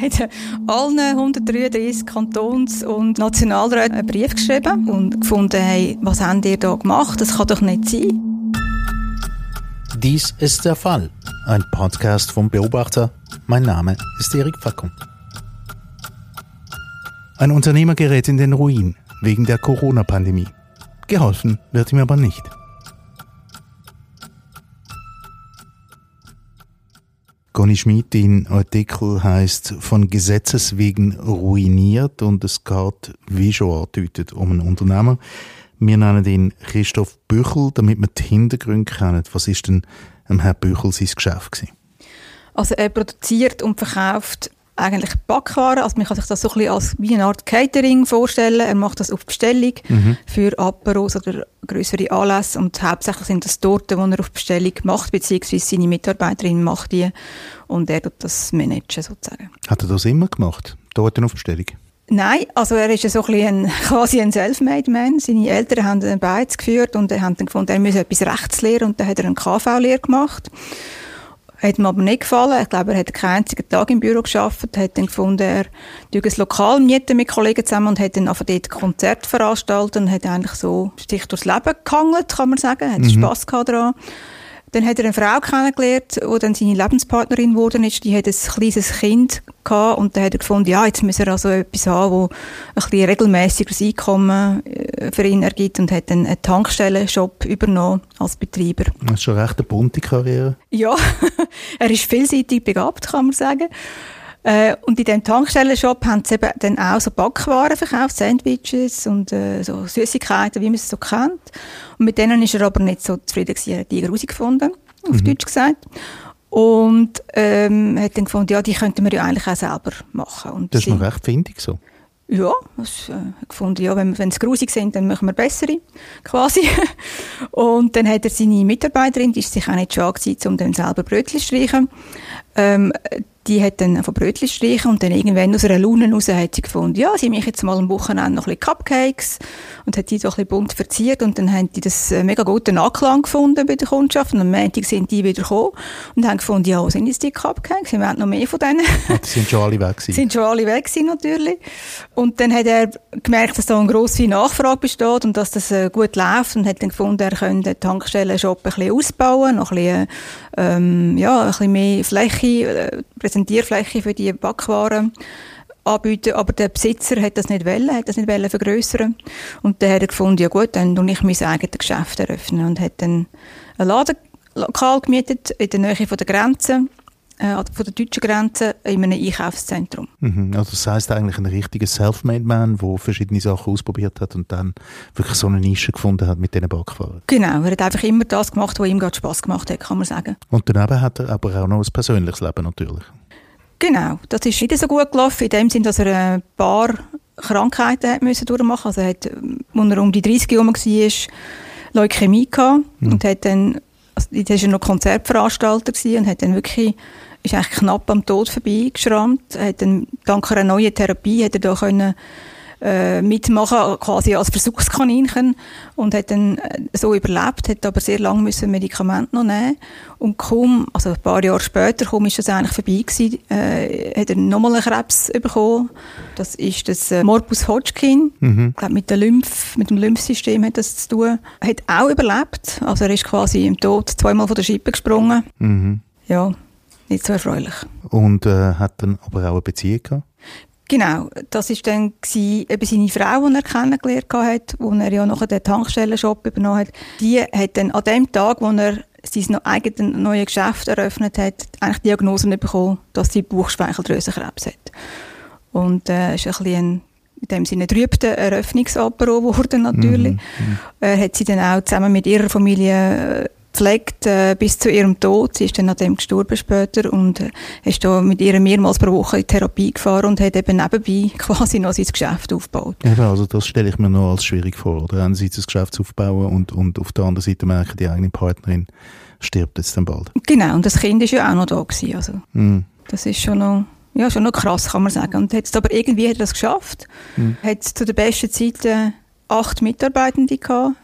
hat allen 133 Kantons- und Nationalräten einen Brief geschrieben und gefunden, hey, was habt ihr da gemacht? Das kann doch nicht sein. Dies ist der Fall. Ein Podcast vom Beobachter. Mein Name ist Erik Fackum. Ein Unternehmer gerät in den Ruin wegen der Corona-Pandemie. Geholfen wird ihm aber nicht. Conny Schmidt in Artikel heißt von Gesetzes wegen ruiniert und es geht, wie schon angedeutet, um einen Unternehmer. Wir nennen ihn Christoph Büchel, damit wir die Hintergründe kennen. Was ist denn am Herrn Büchel sein Geschäft gewesen? Also er produziert und verkauft eigentlich Backwaren. Also man kann sich das so ein bisschen als wie eine Art Catering vorstellen. Er macht das auf Bestellung mhm. für Aperos oder größere Anlässe und hauptsächlich sind das Torten, die er auf Bestellung macht, beziehungsweise seine Mitarbeiterin macht die und er tut das managen sozusagen. Hat er das immer gemacht? Torten auf Bestellung? Nein, also er ist so ein, ein quasi ein Selfmade-Man. Seine Eltern haben ihn beides geführt und er hat dann gefunden, er müsse etwas Rechts lernen und dann hat er eine KV-Lehre gemacht. Hat mir aber nicht gefallen. Ich glaube, er hat keinen einzigen Tag im Büro geschafft. Hat dann gefunden, er durch ein Lokal mieten mit Kollegen zusammen und hat dann einfach dort Konzerte veranstaltet und hat eigentlich so sich durchs Leben gehangelt, kann man sagen. Hat mhm. Spass gehabt daran. Dann hat er eine Frau kennengelernt, die dann seine Lebenspartnerin geworden ist. Die hat ein kleines Kind gehabt und dann hat er gefunden, ja, jetzt muss er also etwas haben, wo ein bisschen regelmäßiges Einkommen äh, für ihn ergibt und hat dann einen Tankstellenshop übernommen als Betreiber. Das ist schon recht eine bunte Karriere. Ja, er ist vielseitig begabt, kann man sagen. Äh, und in diesem Tankstellenshop haben sie eben dann auch so Backwaren verkauft, Sandwiches und äh, so Süßigkeiten, wie man es so kennt. Und mit denen ist er aber nicht so zufrieden gewesen. Er hat die herausgefunden, auf mhm. Deutsch gesagt. Und ähm, hat dann gefunden, ja, die könnten wir ja eigentlich auch selber machen. Und das ist noch recht findig so. Ja, das äh, gefunden, ja, wenn, wenn es grusig sind, dann machen wir bessere, quasi. und dann hat er seine Mitarbeiterin, die ist sich auch nicht schade gewesen, um dann selber Brötchen zu streichen. Ähm, die hat dann von Brötchen streichen und dann irgendwann aus einer Laune raus hat sie gefunden, ja, sie mache jetzt mal am Wochenende noch ein bisschen Cupcakes und hat die so ein bisschen bunt verziert und dann haben die das äh, mega guten Anklang gefunden bei der Kundschaft und am Montag sind die wieder gekommen und haben gefunden, ja, wo sind jetzt die Cupcakes? Wir wollen noch mehr von denen. Ja, die sind schon alle weg gewesen. sind schon alle weg gewesen, natürlich. Und dann hat er gemerkt, dass da eine grosse Nachfrage besteht und dass das äh, gut läuft und hat dann gefunden, er könnte den Tankstellen-Shop ein bisschen ausbauen, noch ein bisschen, ähm, ja, ein bisschen mehr Fläche äh, Präsentierfläche für die Backwaren anbieten, aber der Besitzer hat das nicht wollen, hat das nicht wollen vergrößern und dann hat er gefunden, ja gut, dann tue ich mein eigenes Geschäft eröffnen und hat dann ein Ladenlokal gemietet in der Nähe von der Grenze äh, von der deutschen Grenze in einem Einkaufszentrum. Mhm, also das heisst eigentlich ein richtiger Self-Made-Man, der verschiedene Sachen ausprobiert hat und dann wirklich so eine Nische gefunden hat mit diesen Backwaren. Genau, er hat einfach immer das gemacht, was ihm gerade Spass gemacht hat, kann man sagen. Und daneben hat er aber auch noch ein persönliches Leben natürlich. Genau, das ist nicht so gut gelaufen, in dem Sinn, dass er ein paar Krankheiten hat müssen durchmachen musste. Also er hat, als er um die 30 Jahre war, Leukämie gehabt mhm. und hat dann, also, das war noch Konzertveranstalter und hat dann wirklich ist eigentlich knapp am Tod vorbeigeschrammt. Hat dann, dank einer neuen Therapie hat er da können, äh, mitmachen, quasi als Versuchskaninchen und hat dann äh, so überlebt, hat aber sehr lange müssen Medikamente noch nehmen und kaum, also ein paar Jahre später, kaum ist das eigentlich vorbei gewesen, äh, hat er nochmal einen Krebs bekommen. Das ist das äh, Morbus Hodgkin, mhm. glaub, mit, der Lymph, mit dem Lymphsystem hat das zu tun. Er hat auch überlebt, also er ist quasi im Tod zweimal von der Schippe gesprungen. Mhm. Ja, nicht so erfreulich. Und äh, hat dann aber auch eine Beziehung gehabt? Genau, das war dann eben seine Frau, die er kennengelernt hat, wo er ja nachher den Tankstellenshop übernommen hat. Die hat dann an dem Tag, wo er sein eigenes neues Geschäft eröffnet hat, eigentlich die Diagnose bekommen, dass sie Bauchspeicheldrüsenkrebs hat. Und äh, ist ein bisschen ein, in dem Sinne trübter Eröffnungsapero geworden natürlich. Mm -hmm. Er hat sie dann auch zusammen mit ihrer Familie gepflegt äh, bis zu ihrem Tod. Sie ist dann an dem gestorben später und äh, ist da mit ihr mehrmals pro Woche in Therapie gefahren und hat eben nebenbei quasi noch sein Geschäft aufgebaut. Ja, also das stelle ich mir noch als schwierig vor, oder? Einerseits das Geschäft aufbauen und, und auf der anderen Seite merken, die eigene Partnerin stirbt jetzt dann bald. Genau, und das Kind ist ja auch noch da gewesen, also. Mm. Das ist schon noch ja, schon noch krass, kann man sagen. Und hat aber irgendwie hat er das geschafft. Mhm. Hat zu der besten Zeit äh, acht Mitarbeitende gehabt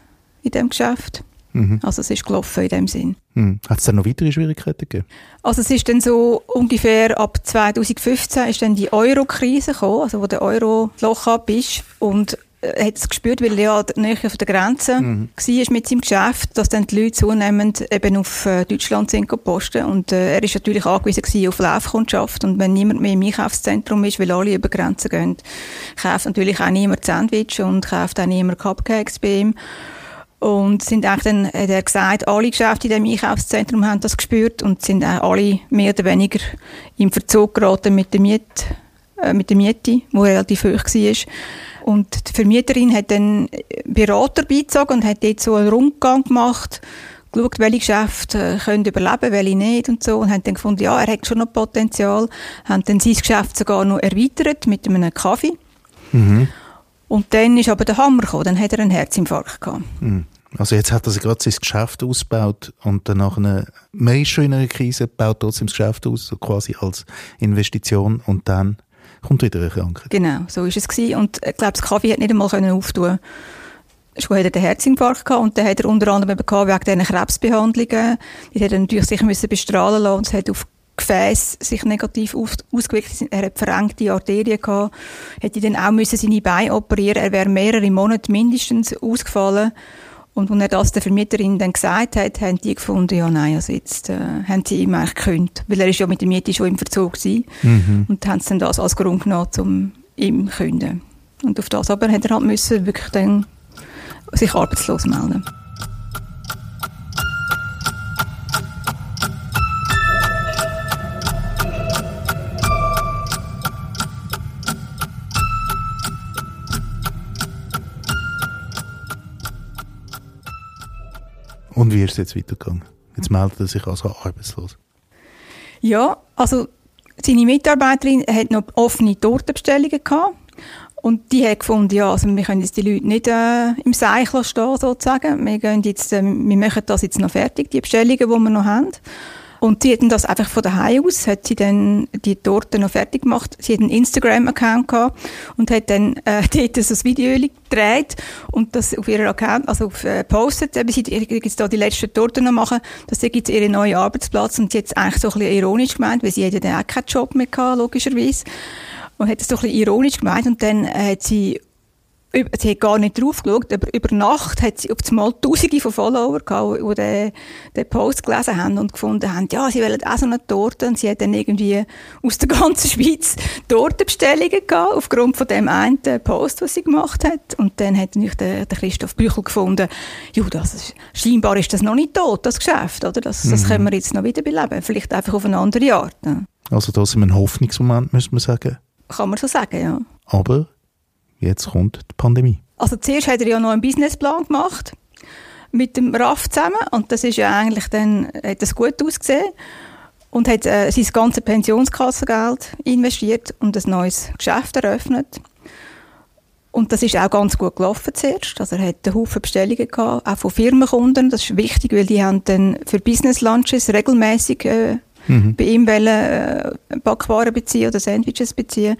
in dem Geschäft. Mhm. Also es ist gelaufen in dem Sinn. Hm. Hat es dann noch weitere Schwierigkeiten gegeben? Also es ist dann so ungefähr ab 2015 ist dann die Euro-Krise gekommen, also wo der Euro Loch ab ist und äh, hat es gespürt, weil er ja näher auf der Grenze mhm. war mit seinem Geschäft, dass dann die Leute zunehmend eben auf äh, Deutschland sind posten und äh, er ist natürlich angewiesen auf Laufkundschaft und wenn niemand mehr im Einkaufszentrum ist, weil alle über Grenzen gehen, kauft natürlich auch niemand Sandwich und kauft auch niemand Cupcakes bei ihm und sind eigentlich dann, hat er gesagt, alle Geschäfte in diesem Einkaufszentrum haben das gespürt und sind auch alle mehr oder weniger im Verzug geraten mit der Miete, äh, mit der Miete, die relativ hoch war. Und die Vermieterin hat dann Berater beizogen und hat dort so einen Rundgang gemacht, geschaut, welche Geschäfte äh, können überleben, welche nicht und so. Und haben dann gefunden, ja, er hat schon noch Potenzial. Haben dann sein Geschäft sogar noch erweitert mit einem Kaffee. Mhm. Und dann ist aber der Hammer gekommen, dann hat er einen Herzinfarkt gehabt. Mhm. Also jetzt hat er sich gerade sein Geschäft ausgebaut und dann nach einer mehr schöneren Krise baut trotzdem das Geschäft aus, so quasi als Investition und dann kommt wieder eine Krankheit. Genau, so ist es gewesen. Und ich glaube, das Kaffee hat nicht einmal können auftun. Schon hat er den Herzinfarkt gehabt und dann hat er unter anderem gehabt wegen diesen Krebsbehandlungen. Die hat er natürlich sich müssen bestrahlen lassen und es hat auf Gefäß sich negativ ausgewirkt. Er hat verengte Arterien gehabt, hätte dann auch müssen seine Beine operieren. Er wäre mehrere Monate mindestens ausgefallen. Und als er das der Vermieterin dann gesagt hat, haben die gefunden, ja nein, also jetzt äh, haben sie ihm eigentlich gekündigt. Weil er ist ja mit der Miete schon im Verzug gewesen. Mhm. Und haben sie dann das als Grund genommen, um ihm zu kündigen. Und auf das aber hat er halt müssen wirklich dann sich arbeitslos melden. Wie ist es jetzt weitergegangen? Jetzt meldet er sich also arbeitslos. Ja, also seine Mitarbeiterin hat noch offene Tortenbestellungen gehabt. Und die hat gefunden, ja, also wir können jetzt die Leute nicht äh, im Seich stehen, sozusagen. Wir, gehen jetzt, äh, wir machen das jetzt noch fertig, die Bestellungen, die wir noch haben. Und sie hatten das einfach von daheim aus, hat sie dann die Torte noch fertig gemacht. Sie hat einen Instagram-Account gehabt und hat dann äh, dort so ein Video gedreht und das auf ihrem Account, also auf, äh, postet, eben sie jetzt da die letzte Torte noch machen, das jetzt ihren neuen Arbeitsplatz und sie hat es eigentlich so ein bisschen ironisch gemeint, weil sie ja dann auch keinen Job mehr gehabt, logischerweise. Und hat es so ein bisschen ironisch gemeint und dann äh, hat sie sie hat gar nicht drauf geschaut, aber über Nacht hat sie auf einmal Tausende von Follower gehabt, die den, den Post gelesen haben und gefunden haben, ja, sie wollen auch so eine Torte und sie hat dann irgendwie aus der ganzen Schweiz Tortenbestellungen gehabt, aufgrund von dem einen Post, was sie gemacht hat. Und dann hat natürlich der, der Christoph Büchel gefunden, ja, das ist, scheinbar ist das noch nicht tot, das Geschäft, oder? Das, das mhm. können wir jetzt noch wieder beleben, vielleicht einfach auf eine andere Art. Ne? Also da sind wir ein Hoffnungsmoment, müssen wir sagen. Kann man so sagen, ja. Aber jetzt kommt die Pandemie. Also zuerst hat er ja noch einen Businessplan gemacht mit dem RAF zusammen und das ist ja eigentlich dann, hat das gut ausgesehen und hat äh, sein ganzes Pensionskassengeld investiert und ein neues Geschäft eröffnet. Und das ist auch ganz gut gelaufen zuerst. Also er hat einen Haufen Bestellungen gehabt, auch von Firmenkunden. Das ist wichtig, weil die haben dann für Business Lunches regelmäßig äh, mhm. bei ihm wollen, äh, Backwaren beziehen oder Sandwiches beziehen.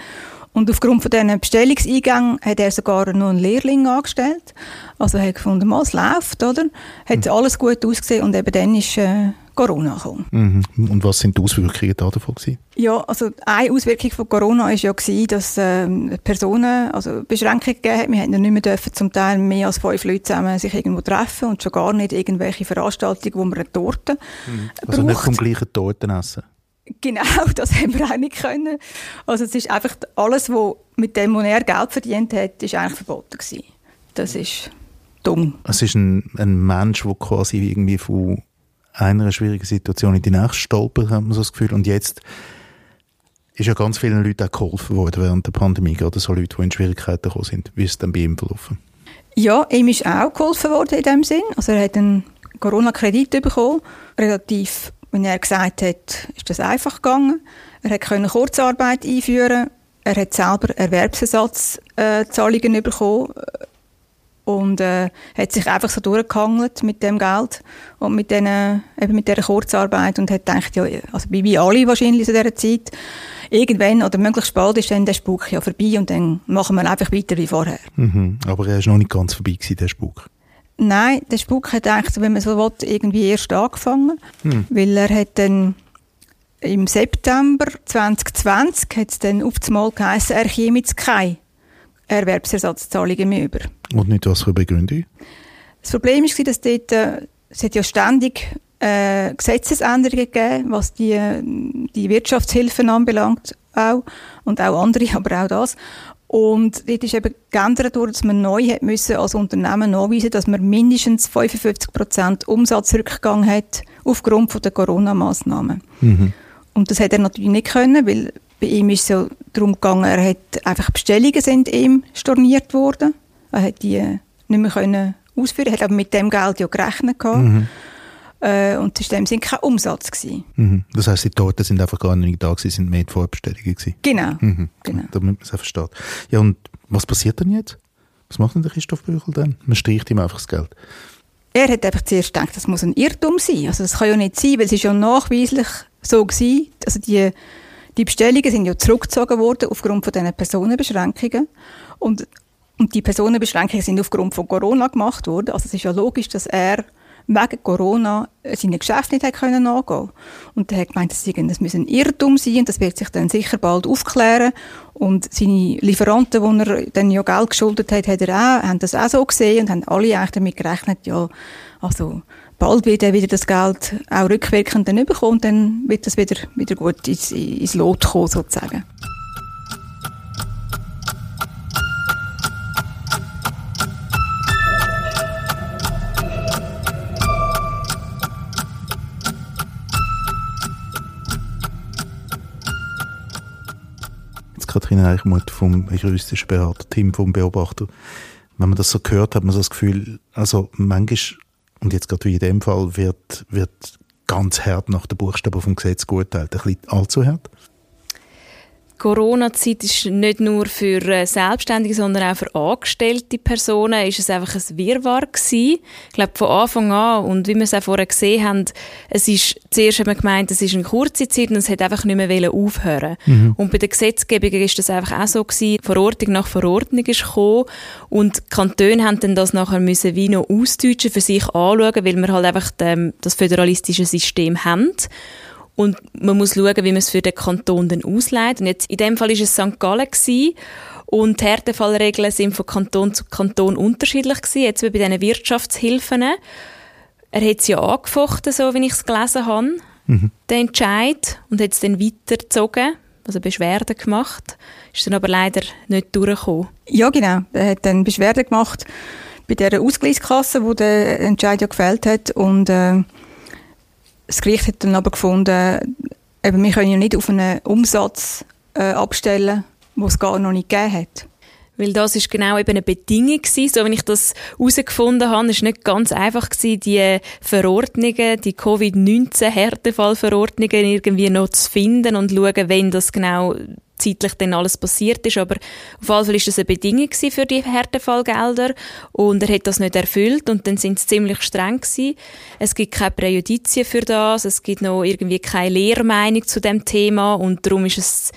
Und aufgrund von diesen Bestellungseingängen hat er sogar noch einen Lehrling angestellt. Also er hat gefunden, es läuft, oder? Hat mhm. alles gut ausgesehen und eben dann ist äh, Corona gekommen. Mhm. Und was sind die Auswirkungen davon gewesen? Ja, also eine Auswirkung von Corona war ja gewesen, dass ähm, Personen also Beschränkungen gegeben hat. Wir hätten nicht mehr dürfen, zum Teil mehr als fünf Leute zusammen sich irgendwo treffen und schon gar nicht irgendwelche Veranstaltungen, wo man eine Torte mhm. Also braucht. nicht vom gleichen Torten essen? Genau, das haben wir auch nicht können. Also es ist einfach alles, was mit dem, wo er Geld verdient hat, ist eigentlich verboten gewesen. Das ist dumm. Es ist ein, ein Mensch, der quasi irgendwie von einer schwierigen Situation in die nächste stolpert, hat man so das Gefühl. Und jetzt ist ja ganz vielen Leuten auch geholfen worden während der Pandemie, gerade so Leute, die in Schwierigkeiten gekommen sind. Wie ist es dann bei ihm verlaufen? Ja, ihm ist auch geholfen worden in dem Sinn. Also er hat einen Corona-Kredit bekommen, relativ wenn er gesagt hat, ist das einfach gegangen. Er konnte Kurzarbeit einführen. Er hat selber Erwerbsersatzzahlungen äh, bekommen und äh, hat sich einfach so durchgehangelt mit dem Geld und mit, den, eben mit dieser Kurzarbeit und hat gedacht, ja, also wie alle wahrscheinlich in dieser Zeit, irgendwann oder möglichst bald ist dann der Spuk ja vorbei und dann machen wir einfach weiter wie vorher. Mhm. Aber er ist noch nicht ganz vorbei gewesen, der Spuk. Nein, der Spuk hat eigentlich, wenn man so will, irgendwie erst angefangen. Hm. Weil er hat dann im September 2020 hat es dann auf das Mal geheißen, er käme jetzt keine Erwerbsersatzzahlungen mehr über. Und nicht was für Begründung? Das Problem war, dass dort, äh, es hat ja ständig äh, Gesetzesänderungen gegeben, was die, die Wirtschaftshilfen anbelangt auch, und auch andere, aber auch das. Und dort ist eben geändert worden, dass man neu hat müssen als Unternehmen nachweisen, dass man mindestens 55 Prozent Umsatzrückgang hat aufgrund von der Corona-Massnahmen. Mhm. Und das hat er natürlich nicht können, weil bei ihm ist es so darum gegangen, er hat einfach Bestellungen sind ihm storniert worden. Er hat die nicht mehr können ausführen, er hat aber mit dem Geld ja gerechnet gehabt. Mhm. Äh, und das war in dem kein Umsatz. Gewesen. Mhm. Das heisst, die Torten sind einfach gar nicht da gewesen, sind mehr die Vorbestellungen gewesen. Genau. Mhm. genau. Damit man es auch versteht. Ja, und was passiert dann jetzt? Was macht denn der Christoph Büchel dann? Man streicht ihm einfach das Geld. Er hat einfach zuerst gedacht, das muss ein Irrtum sein. Also das kann ja nicht sein, weil es ist ja nachweislich so gewesen. Also die, die Bestellungen sind ja zurückgezogen worden aufgrund von diesen Personenbeschränkungen. Und, und die Personenbeschränkungen sind aufgrund von Corona gemacht worden. Also es ist ja logisch, dass er wegen Corona seine Geschäfte nicht können nachgehen Und er hat gemeint, das, müsse ein Irrtum sein und das wird sich dann sicher bald aufklären. Und seine Lieferanten, die er dann ja Geld geschuldet hat, hat er auch, haben das auch so gesehen und haben alle eigentlich damit gerechnet, ja, also bald wird er wieder das Geld auch rückwirkend dann bekommen, dann wird das wieder, wieder gut ins, ins Lot kommen, sozusagen. Katrin Eichmuth vom juristischen Berater-Team, vom Beobachter. Wenn man das so hört, hat man so das Gefühl, also manchmal, und jetzt gerade wie in dem Fall, wird, wird ganz hart nach den Buchstaben vom Gesetz geurteilt. Ein bisschen allzu hart? Corona-Zeit ist nicht nur für äh, Selbstständige, sondern auch für angestellte Personen ist es einfach ein Wirrwarr gewesen. Ich glaube, von Anfang an, und wie wir es auch vorher gesehen haben, es ist, zuerst haben wir gemeint, es ist eine kurze Zeit und es hat einfach nicht mehr aufhören mhm. Und bei der Gesetzgebung ist das einfach auch so gewesen, Verordnung nach Verordnung ist gekommen und die Kantone haben dann das nachher müssen wie noch ausdeutschen, für sich anschauen, weil wir halt einfach dem, das föderalistische System haben. Und man muss schauen, wie man es für den Kanton dann ausleitet. Und jetzt, in dem Fall war es St. Gallen gewesen. Und die Härtefallregeln sind von Kanton zu Kanton unterschiedlich gewesen. Jetzt wie bei diesen Wirtschaftshilfen. Er hat es ja angefochten, so wie ich es gelesen habe, mhm. den Entscheid, und hat es dann weitergezogen, also Beschwerden gemacht. Ist dann aber leider nicht durchgekommen. Ja, genau. Er hat dann Beschwerden gemacht bei der Ausgleichskasse, wo der Entscheid ja gefällt hat. Und äh, das Gericht hat dann aber gefunden, eben, wir können ja nicht auf einen Umsatz äh, abstellen, den es gar noch nicht gegeben hat. Weil das ist genau eben eine Bedingung gewesen. So, wenn ich das herausgefunden habe, ist nicht ganz einfach gewesen, die Verordnungen, die Covid-19-Härtefallverordnungen irgendwie noch zu finden und schauen, wenn das genau zeitlich dann alles passiert ist. Aber auf jeden Fall ist das eine Bedingung für die Härtefallgelder und er hat das nicht erfüllt und dann sind sie ziemlich streng gewesen. Es gibt keine Präjudizien für das, es gibt noch irgendwie keine Lehrmeinung zu dem Thema und darum ist es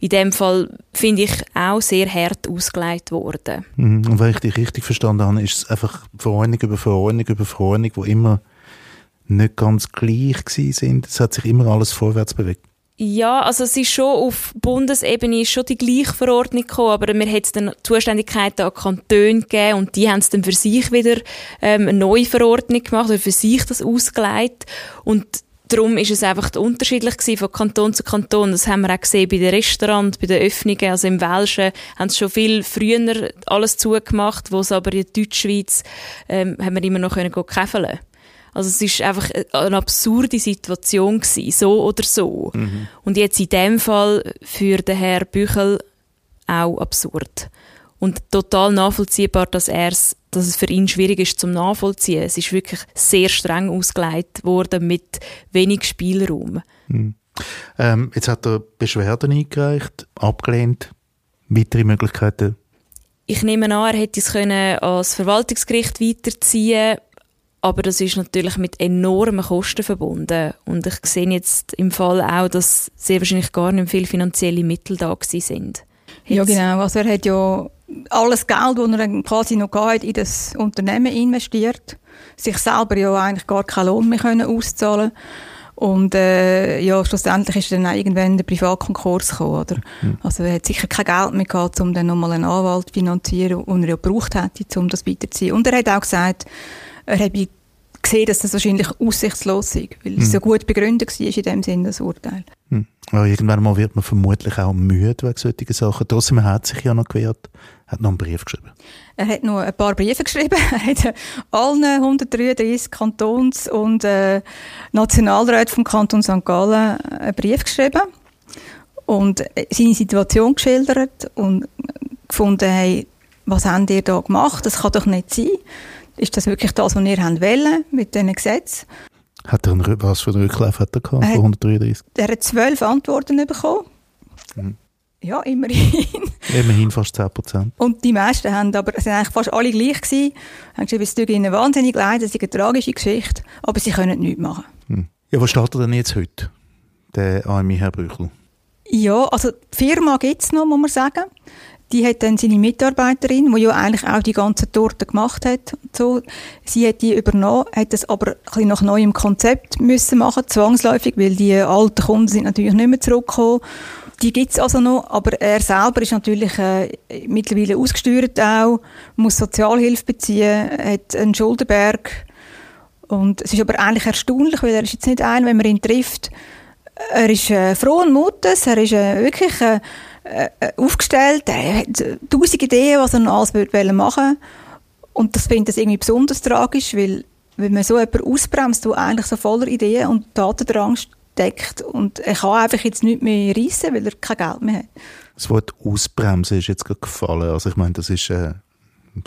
in dem Fall, finde ich, auch sehr hart ausgelegt worden. Mhm. Und wenn ich dich richtig verstanden habe, ist es einfach Verordnung über Verordnung über Verordnung, wo immer nicht ganz gleich sind. Es hat sich immer alles vorwärts bewegt. Ja, also es ist schon auf Bundesebene schon die gleiche Verordnung gekommen, aber mir hat dann Zuständigkeiten an Kantone gegeben und die haben es dann für sich wieder ähm, eine neue Verordnung gemacht oder für sich das ausgelegt und darum ist es einfach unterschiedlich gewesen von Kanton zu Kanton. Das haben wir auch gesehen bei den Restaurants, bei den Öffnungen. Also im Welschen haben sie schon viel früher alles zugemacht, wo es aber in der Deutschschweiz ähm, haben wir immer noch können käfeln also es ist einfach eine absurde Situation gewesen, so oder so. Mhm. Und jetzt in dem Fall für den Herrn Büchel auch absurd. Und total nachvollziehbar, dass, er's, dass es für ihn schwierig ist zum Nachvollziehen. Es ist wirklich sehr streng ausgelegt worden mit wenig Spielraum. Mhm. Ähm, jetzt hat er Beschwerden eingereicht, abgelehnt. Weitere Möglichkeiten? Ich nehme an, er hätte es können als Verwaltungsgericht weiterziehen aber das ist natürlich mit enormen Kosten verbunden. Und ich sehe jetzt im Fall auch, dass sehr wahrscheinlich gar nicht viele finanzielle Mittel da sind. Ja, genau. Also er hat ja alles Geld, das er quasi noch hat, in das Unternehmen investiert, sich selber ja eigentlich gar keinen Lohn mehr können auszahlen und äh, ja, schlussendlich ist dann irgendwann der Privatkonkurs gekommen, oder? Mhm. Also er hat sicher kein Geld mehr gehabt, um dann nochmal einen Anwalt zu finanzieren, den er ja gebraucht hätte, um das weiterzuziehen. Und er hat auch gesagt, er habe gesehen, dass das wahrscheinlich aussichtslos ist, weil es mhm. so gut begründet war in dem Sinne, das Urteil. Mhm. Ja, irgendwann mal wird man vermutlich auch müde wegen solchen Sachen. Trotzdem hat sich ja noch gewehrt, hat noch einen Brief geschrieben. Er hat noch ein paar Briefe geschrieben. Er hat allen 133 Kantons- und äh, Nationalräten vom Kanton St. Gallen einen Brief geschrieben und seine Situation geschildert und gefunden, hey, was habt ihr da gemacht? Das kann doch nicht sein. Ist das wirklich das, was ihr wollen mit diesen Gesetzen? Hat er einen, was für einen Rücklauf hat er gehabt, er, 133? Er hat zwölf Antworten bekommen. Mhm. Ja, immerhin. immerhin fast 10 Prozent. Und die meisten haben aber, sind eigentlich fast alle gleich gewesen, haben geschrieben, es tut ihnen wahnsinnig leid, es ist eine tragische Geschichte, aber sie können nichts machen. Hm. Ja, was steht er denn jetzt heute, der AMI Herr Büchel? Ja, also die Firma gibt es noch, muss man sagen. Die hat dann seine Mitarbeiterin, die ja eigentlich auch die ganzen Torten gemacht hat, so. sie hat die übernommen, hat das aber ein bisschen nach neuem Konzept müssen machen, zwangsläufig, weil die alten Kunden sind natürlich nicht mehr zurückgekommen. Die gibt es also noch, aber er selber ist natürlich äh, mittlerweile ausgesteuert auch, muss Sozialhilfe beziehen, hat einen Schuldenberg und es ist aber eigentlich erstaunlich, weil er ist jetzt nicht ein, wenn man ihn trifft, er ist äh, froh und mutig, er ist äh, wirklich äh, äh, aufgestellt, er hat tausend Ideen, was er noch alles würde machen und das finde ich irgendwie besonders tragisch, weil wenn man so jemanden ausbremst, der eigentlich so voller Ideen und Datendrang deckt und er kann einfach jetzt nicht mehr reissen, weil er kein Geld mehr hat. Das Wort ausbremsen ist jetzt gerade gefallen. Also ich meine, das ist äh,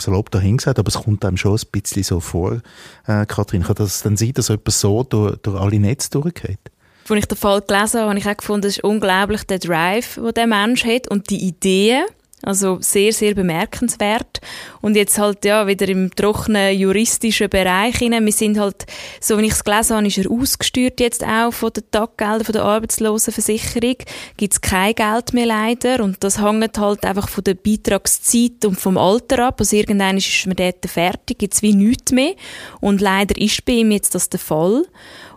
salopp dahingesagt, aber es kommt einem schon ein bisschen so vor, äh, Kathrin. Kann das dann sein, dass jemand so durch, durch alle Netze durchgeht? Als ich den Fall gelesen habe, habe ich auch gefunden, es ist unglaublich der Drive, den der Mensch hat und die Ideen, also sehr, sehr bemerkenswert. Und jetzt halt ja wieder im trockenen juristischen Bereich hinein. Wir sind halt, so wie ich es gelesen habe, ist er ausgesteuert jetzt auch von den Taggeldern der Arbeitslosenversicherung. Gibt es kein Geld mehr leider. Und das hängt halt einfach von der Beitragszeit und vom Alter ab. Also irgendwann ist man dort fertig, gibt es wie nichts mehr. Und leider ist bei ihm jetzt das der Fall.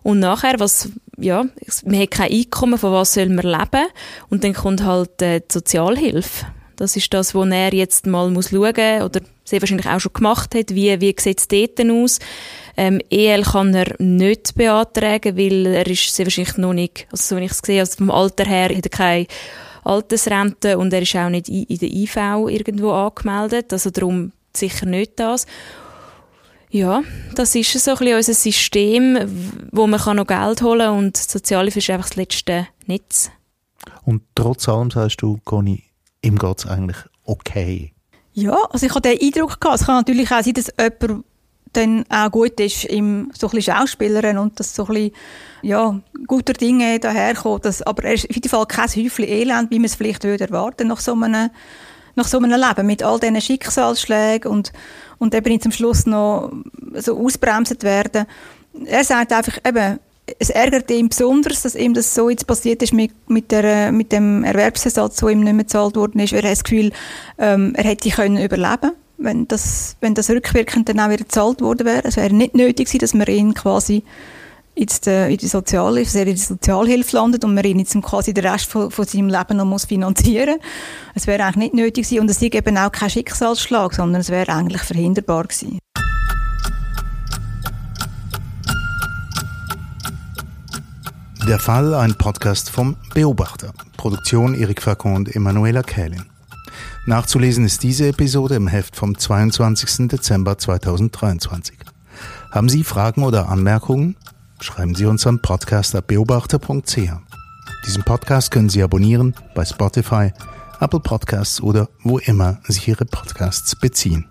Und nachher, was, ja, man hat kein Einkommen, von was soll man leben? Und dann kommt halt äh, die Sozialhilfe. Das ist das, wo er jetzt mal muss schauen oder sehr wahrscheinlich auch schon gemacht hat. Wie, wie sieht es dort aus? Ähm, EL kann er nicht beantragen, weil er ist sehr wahrscheinlich noch nicht, also so wie ich es gesehen also vom Alter her hat er keine Altersrente und er ist auch nicht in der IV irgendwo angemeldet. Also darum sicher nicht das. Ja, das ist so ein bisschen unser System, wo man noch Geld holen kann und Sozialhilfe ist einfach das letzte Netz. Und trotz allem sagst du, Conny, ihm geht es eigentlich okay. Ja, also ich hatte den Eindruck gehabt, es kann natürlich auch sein, dass jemand dann auch gut ist im so ein bisschen Schauspielern und dass so ein bisschen, ja, guter Dinge daherkommt. Aber er ist auf jeden Fall kein Häufchen Elend, wie man es vielleicht würde erwarten nach so einem, nach so einem Leben, mit all diesen Schicksalsschlägen und, und eben zum Schluss noch so ausbremset werden. Er sagt einfach eben, es ärgert ihn besonders, dass ihm das so jetzt passiert ist mit, mit, der, mit dem Erwerbsersatz, der ihm nicht mehr gezahlt worden ist. Er hat das Gefühl, ähm, er hätte können überleben wenn das, wenn das rückwirkend dann auch wieder gezahlt worden wäre. Es wäre nicht nötig gewesen, dass man ihn quasi jetzt, äh, in die Sozialhilfe, er in die Sozialhilfe landet und man ihn jetzt quasi den Rest von, von seinem Leben noch muss finanzieren muss. Es wäre eigentlich nicht nötig gewesen und es ist eben auch kein Schicksalsschlag, sondern es wäre eigentlich verhinderbar gewesen. Der Fall, ein Podcast vom Beobachter. Produktion Erik Facon und Emanuela Kählin. Nachzulesen ist diese Episode im Heft vom 22. Dezember 2023. Haben Sie Fragen oder Anmerkungen? Schreiben Sie uns an podcast.beobachter.ch. Diesen Podcast können Sie abonnieren bei Spotify, Apple Podcasts oder wo immer Sie Ihre Podcasts beziehen.